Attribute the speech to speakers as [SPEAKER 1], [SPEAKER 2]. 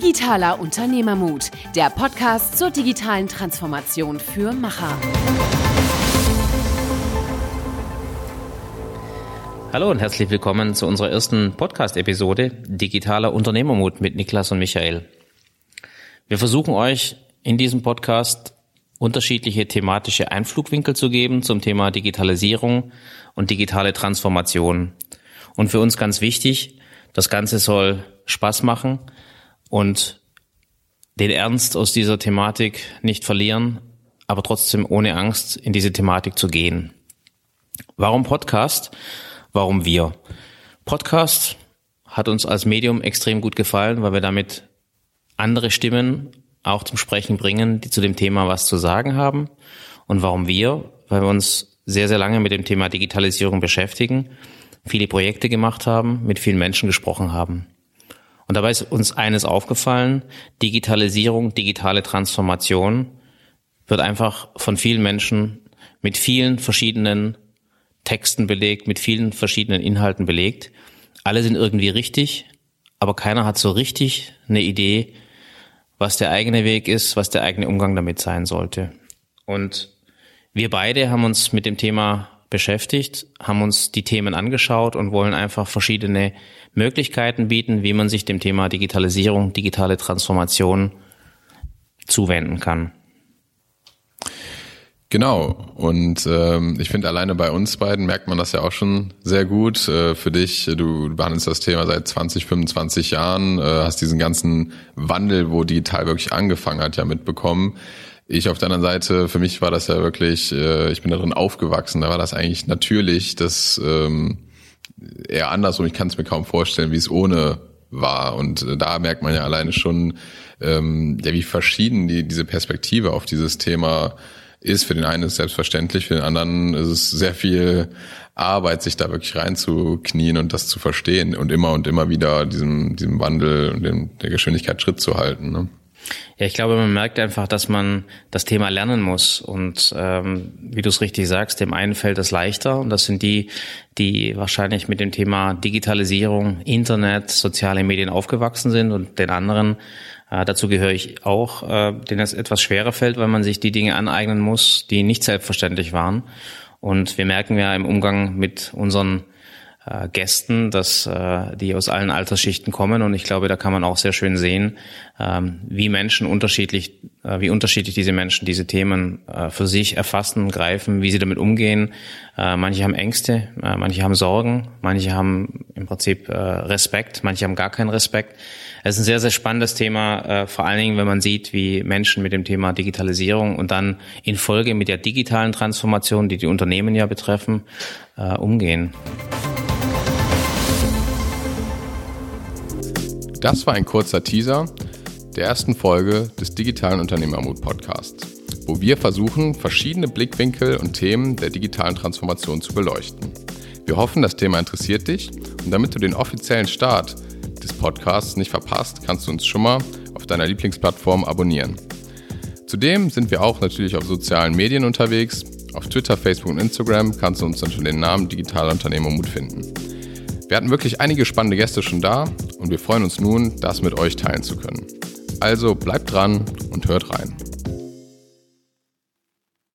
[SPEAKER 1] Digitaler Unternehmermut, der Podcast zur digitalen Transformation für Macher.
[SPEAKER 2] Hallo und herzlich willkommen zu unserer ersten Podcast-Episode Digitaler Unternehmermut mit Niklas und Michael. Wir versuchen euch in diesem Podcast unterschiedliche thematische Einflugwinkel zu geben zum Thema Digitalisierung und digitale Transformation. Und für uns ganz wichtig, das Ganze soll Spaß machen und den Ernst aus dieser Thematik nicht verlieren, aber trotzdem ohne Angst in diese Thematik zu gehen. Warum Podcast? Warum wir? Podcast hat uns als Medium extrem gut gefallen, weil wir damit andere Stimmen auch zum Sprechen bringen, die zu dem Thema was zu sagen haben. Und warum wir? Weil wir uns sehr, sehr lange mit dem Thema Digitalisierung beschäftigen, viele Projekte gemacht haben, mit vielen Menschen gesprochen haben. Und dabei ist uns eines aufgefallen, Digitalisierung, digitale Transformation wird einfach von vielen Menschen mit vielen verschiedenen Texten belegt, mit vielen verschiedenen Inhalten belegt. Alle sind irgendwie richtig, aber keiner hat so richtig eine Idee, was der eigene Weg ist, was der eigene Umgang damit sein sollte. Und wir beide haben uns mit dem Thema beschäftigt, haben uns die Themen angeschaut und wollen einfach verschiedene Möglichkeiten bieten, wie man sich dem Thema Digitalisierung, digitale Transformation zuwenden kann.
[SPEAKER 3] Genau. Und ähm, ich finde, alleine bei uns beiden merkt man das ja auch schon sehr gut. Äh, für dich, du behandelst das Thema seit 20, 25 Jahren, äh, hast diesen ganzen Wandel, wo digital wirklich angefangen hat, ja mitbekommen. Ich auf der anderen Seite, für mich war das ja wirklich, äh, ich bin darin aufgewachsen, da war das eigentlich natürlich, dass ähm, eher andersrum, ich kann es mir kaum vorstellen, wie es ohne war. Und äh, da merkt man ja alleine schon, ähm, ja, wie verschieden die, diese Perspektive auf dieses Thema ist. Für den einen ist es selbstverständlich, für den anderen ist es sehr viel Arbeit, sich da wirklich reinzuknien und das zu verstehen und immer und immer wieder diesem, diesem Wandel und dem, der Geschwindigkeit Schritt zu halten. Ne?
[SPEAKER 2] Ja, ich glaube, man merkt einfach, dass man das Thema lernen muss. Und ähm, wie du es richtig sagst, dem einen fällt es leichter. Und das sind die, die wahrscheinlich mit dem Thema Digitalisierung, Internet, soziale Medien aufgewachsen sind. Und den anderen äh, dazu gehöre ich auch, äh, denen es etwas schwerer fällt, weil man sich die Dinge aneignen muss, die nicht selbstverständlich waren. Und wir merken ja im Umgang mit unseren äh, Gästen, dass äh, die aus allen Altersschichten kommen und ich glaube, da kann man auch sehr schön sehen, ähm, wie Menschen unterschiedlich, äh, wie unterschiedlich diese Menschen diese Themen äh, für sich erfassen, greifen, wie sie damit umgehen. Äh, manche haben Ängste, äh, manche haben Sorgen, manche haben im Prinzip äh, Respekt, manche haben gar keinen Respekt. Es ist ein sehr, sehr spannendes Thema, äh, vor allen Dingen, wenn man sieht, wie Menschen mit dem Thema Digitalisierung und dann in Folge mit der digitalen Transformation, die die Unternehmen ja betreffen, äh, umgehen.
[SPEAKER 3] Das war ein kurzer Teaser der ersten Folge des digitalen Unternehmermut Podcasts, wo wir versuchen, verschiedene Blickwinkel und Themen der digitalen Transformation zu beleuchten. Wir hoffen, das Thema interessiert dich und damit du den offiziellen Start des Podcasts nicht verpasst, kannst du uns schon mal auf deiner Lieblingsplattform abonnieren. Zudem sind wir auch natürlich auf sozialen Medien unterwegs. Auf Twitter, Facebook und Instagram kannst du uns unter den Namen Digitaler Unternehmermut finden. Wir hatten wirklich einige spannende Gäste schon da und wir freuen uns nun, das mit euch teilen zu können. Also bleibt dran und hört rein.